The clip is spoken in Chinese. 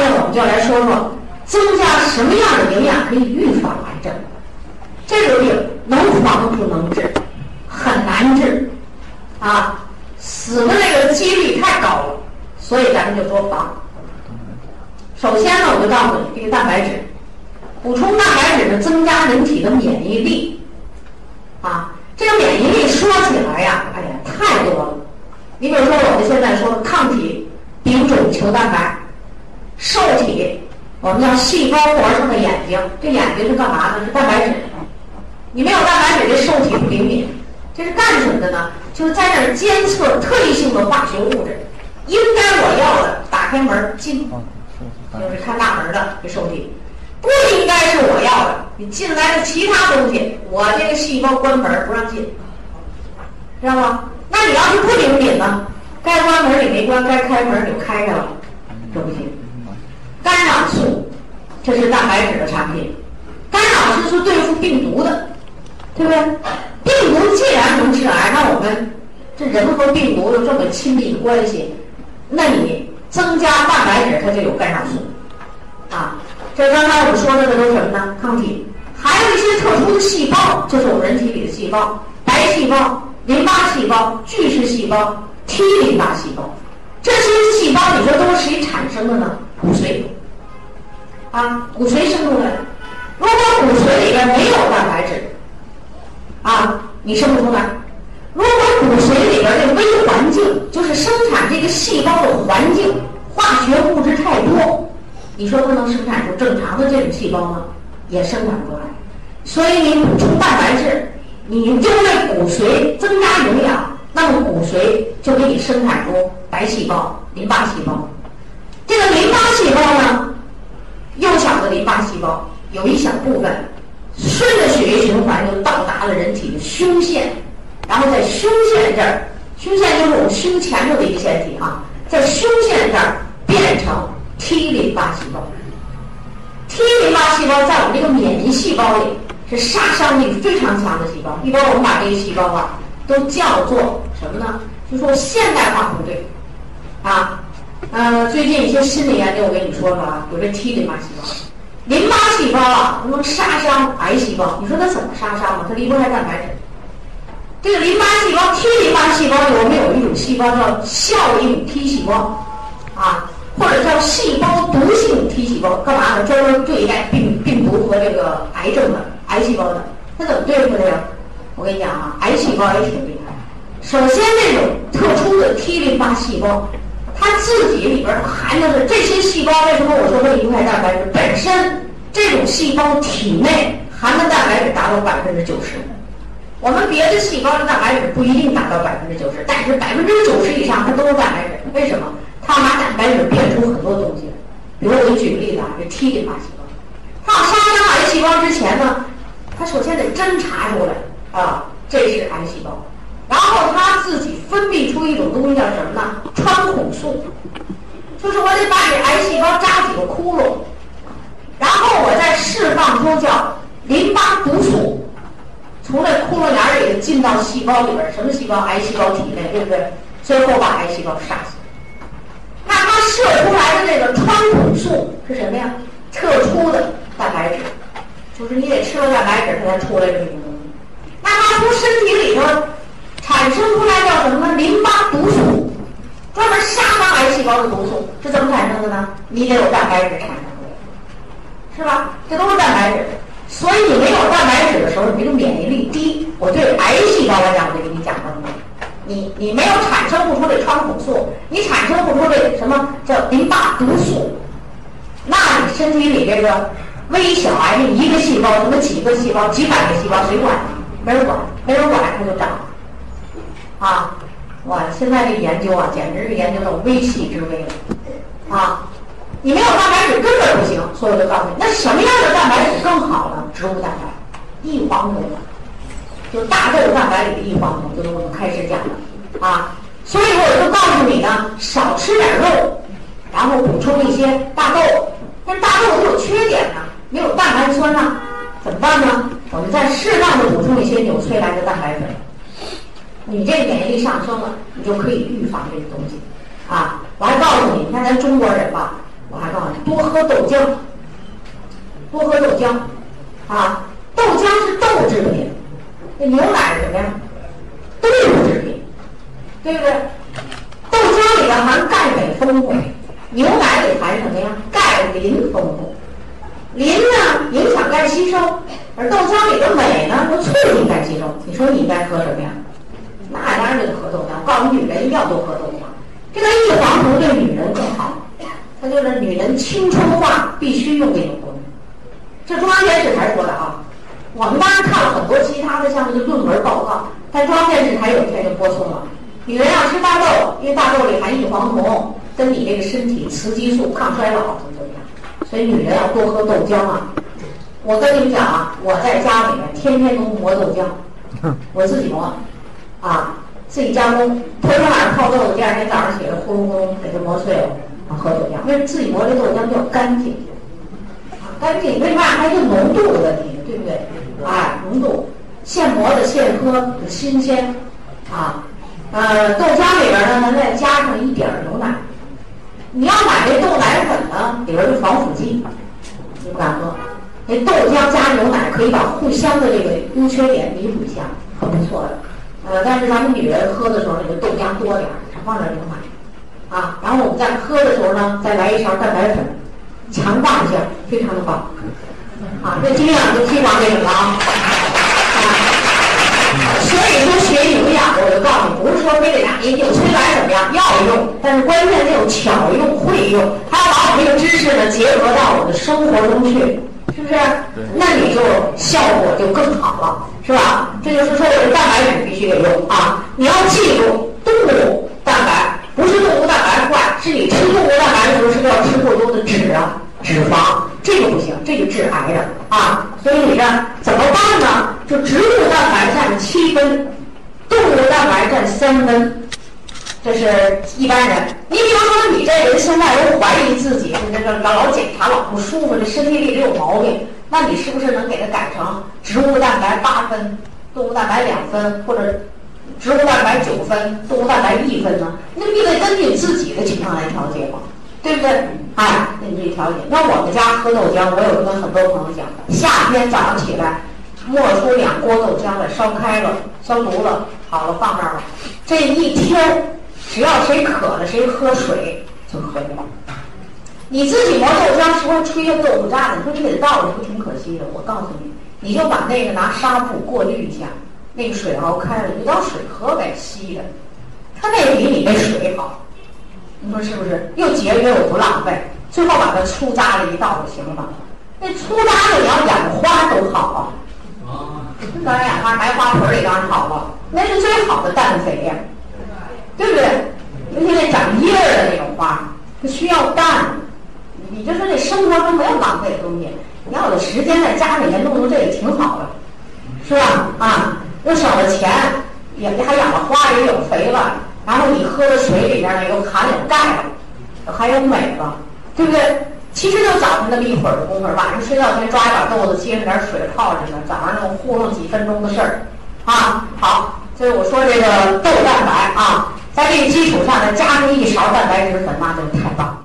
面我们就来说说增加什么样的营养可以预防癌症。这个病能防不能治，很难治，啊，死的那个几率太高了，所以咱们就说防。首先呢，我就告诉你，这个蛋白质，补充蛋白质呢，增加人体的免疫力，啊，这个免疫力说起来呀，哎呀，太多了。你比如说，我们现在说抗体、丙种球蛋白、受体，我们叫细胞膜上的眼睛，这眼睛是干嘛的？是蛋白质。你没有蛋白质，这受体不灵敏，这是干什么的呢？就是在那儿监测特异性的化学物质，应该我要的，打开门进，就是看大门的这受体；不应该是我要的，你进来的其他东西，我这个细胞关门不让进，知道吗？那你要是不灵敏呢？该关门你没关，该开门你就开开了，这不行。干扰素，这是蛋白质的产品，干扰素是对付病毒的。对不对？病毒既然能致癌，那我们这人和病毒有这么亲密的关系，那你增加蛋白质，它就有干扰素啊。这刚才我们说的这都是什么呢？抗体，还有一些特殊的细胞，就是我们人体里的细胞，白细胞、淋巴细胞、巨噬细胞、T 淋巴细胞，这些细胞你说都是谁产生的呢？骨髓啊，骨髓生出来。如果骨髓里边没有蛋白质，啊，你生不出来。如果骨髓里边的微环境，就是生产这个细胞的环境，化学物质太多，你说它能生产出正常的这种细胞吗？也生产不出来。所以你补充蛋白质，你就为骨髓增加营养，那么骨髓就给你生产出白细胞、淋巴细胞。这个淋巴细胞呢，淋巴细胞有一小部分。顺着血液循环就到达了人体的胸腺，然后在胸腺这儿，胸腺就是我们胸前头的一个腺体啊，在胸腺这儿变成 T 淋巴细胞。T 淋巴细胞在我们这个免疫细胞里是杀伤力非常强的细胞，一般我们把这个细胞啊都叫做什么呢？就说现代化部队啊。呃，最近一些新的研究我跟你说说啊，有这 T 淋巴细胞。淋巴细胞啊，能杀伤癌细胞。你说它怎么杀伤啊？它离不开蛋白质。这个淋巴细胞，T 淋巴细胞里，我们有一种细胞叫效应 T 细胞，啊，或者叫细胞毒性 T 细胞，干嘛呢？专门对待病病毒和这个癌症的癌细胞的。它怎么对付的呀？我跟你讲啊，癌细胞也挺厉害。首先，这种特殊的 T 淋巴细胞。它自己里边含的是这些细胞，为什么我说它离不开蛋白质？本身这种细胞体内含的蛋白质达到百分之九十，我们别的细胞的蛋白质不一定达到百分之九十，但是百分之九十以上它都是蛋白质。为什么？它拿蛋白质变出很多东西。比如我给你举个例子啊，这 T 淋巴细胞，它要杀伤癌细胞之前呢，它首先得侦查出来啊，这是癌细胞。然后它自己分泌出一种东西叫什么呢？穿孔素，就是我得把这癌细胞扎几个窟窿，然后我再释放出叫淋巴毒素，从这窟窿眼里进到细胞里边，什么细胞？癌细胞体内，对不对？最后把癌细胞杀死。那它射出来的这个穿孔素是什么呀？特殊的蛋白质，就是你得吃了蛋白质，它才出来这种东西。那它从身体里头。产生出来叫什么呢？淋巴毒素，专门杀伤癌细胞的毒素是怎么产生的呢？你得有蛋白质产生的，是吧？这都是蛋白质。所以你没有蛋白质的时候，你这个免疫力低。我对癌细胞来讲，我就给你讲了，你你没有产生不出这穿孔素，你产生不出这什么叫淋巴毒素，那你身体里这个微小癌一个细胞，什么几个细胞、几百个细胞，谁管？没人管，啊，哇！现在这研究啊，简直是研究到微细之微了。啊，你没有蛋白质根本不行，所以我就告诉你，那什么样的蛋白质更好呢？植物蛋白，异黄酮，就大豆蛋白里的异黄酮，就是我们开始讲的。啊，所以我就告诉你呢，少吃点肉，然后补充一些大豆。但是大豆都有缺点呢，没有蛋白酸呢，怎么办呢？我们再适当的补充一些纽崔莱的蛋白粉。你这免疫力上升了，你就可以预防这个东西，啊！我还告诉你，你看咱中国人吧，我还告诉你，多喝豆浆，多喝豆浆，啊，豆浆是豆制品，那牛奶是什么呀？豆制品，对不对？豆浆里边含钙镁丰富，牛奶里含什么呀？钙磷丰富。磷呢影响钙吸收，而豆浆里的镁呢又促进钙吸收。你说你应该喝什么呀？那当然就喝豆浆。告诉女人一定要多喝豆浆。这个异黄酮对女人更好，它就是女人青春化必须用这种东西。这中央电视台说的啊。我们当然看了很多其他的像这个论文报告，但中央电视台有一天就播送了。女人要吃大豆，因为大豆里含异黄酮，跟你这个身体雌激素抗衰老怎么怎么样。所以女人要多喝豆浆啊！我跟你们讲啊，我在家里面天天都磨豆浆，我自己磨，啊，自己加工，头天晚上泡豆子，第二天早上起来呼隆呼隆给它磨碎了，喝豆浆。为自己磨的豆浆比较干净？啊，干净，为嘛还有浓度的问题，对不对？哎，浓度，现磨的现喝新鲜，啊，呃，豆浆里边呢，咱再加上一点牛奶。你要买这豆奶粉呢，里边有防腐剂，你不敢喝。那豆浆加牛奶可以把互相的这个优缺点弥补一下，很不错的。呃，但是咱们女人喝的时候，那个豆浆多点儿，少放点牛奶，啊，然后我们在喝的时候呢，再来一勺蛋白粉，强化一下，非常的棒。啊，这经验就非常那个了啊。所以说学营养，我就告诉你，不是说非得拿你有催奶怎么样，要用，但是关键得有巧用、会用，还要把我们这个知识呢结合到我的生活中去，是不是？那你就效果就更好了，是吧？这就是说，我的蛋白质必须得用啊！你要记住，动物蛋白不是动物蛋白坏，是你吃动物蛋白的时候是不是要吃过多的脂啊、脂肪？这个不行，这就致癌的啊！所以你看怎么办呢？就植物蛋白占七分，动物蛋白占三分，这是一般人。你比如说你这人现在都怀疑自己，这个老检查老不舒服，这身体里有毛病，那你是不是能给它改成植物蛋白八分，动物蛋白两分，或者植物蛋白九分，动物蛋白一分呢？那你得根据自己的情况来调节嘛。对不对？哎，那你自己调节。那我们家喝豆浆，我有跟很多朋友讲，夏天早上起来，磨出两锅豆浆来，烧开了，消毒了，好了，放那儿了。这一天，只要谁渴了，谁喝水就可以了。你自己磨豆浆，时候吹些豆腐渣子？你说你给它倒了，不挺可惜的？我告诉你，你就把那个拿纱布过滤一下，那个水熬开了，你当水喝呗，稀的。它那个比你那水好。你说是不是又节约又不浪费？最后把它粗渣子一倒就行了。那粗渣子你要养花都好啊，当然养花埋花盆里当然好了，那是最好的氮肥呀，对不对？尤其那长叶的那种花，它需要氮。你就说这生活中没有浪费的东西，要有时间在家里面弄弄这也挺好的，是吧？啊，又省了钱，也还养了花，也有肥了。然后你喝的水里边呢又含有钙了，还有镁了，对不对？其实就早上那么一会儿的功夫，晚上睡觉前抓一把豆子，接上点水泡着呢，早上那么糊弄几分钟的事儿，啊，好，所以我说这个豆蛋白啊，在这个基础上呢加上一勺蛋白质粉，那就太棒。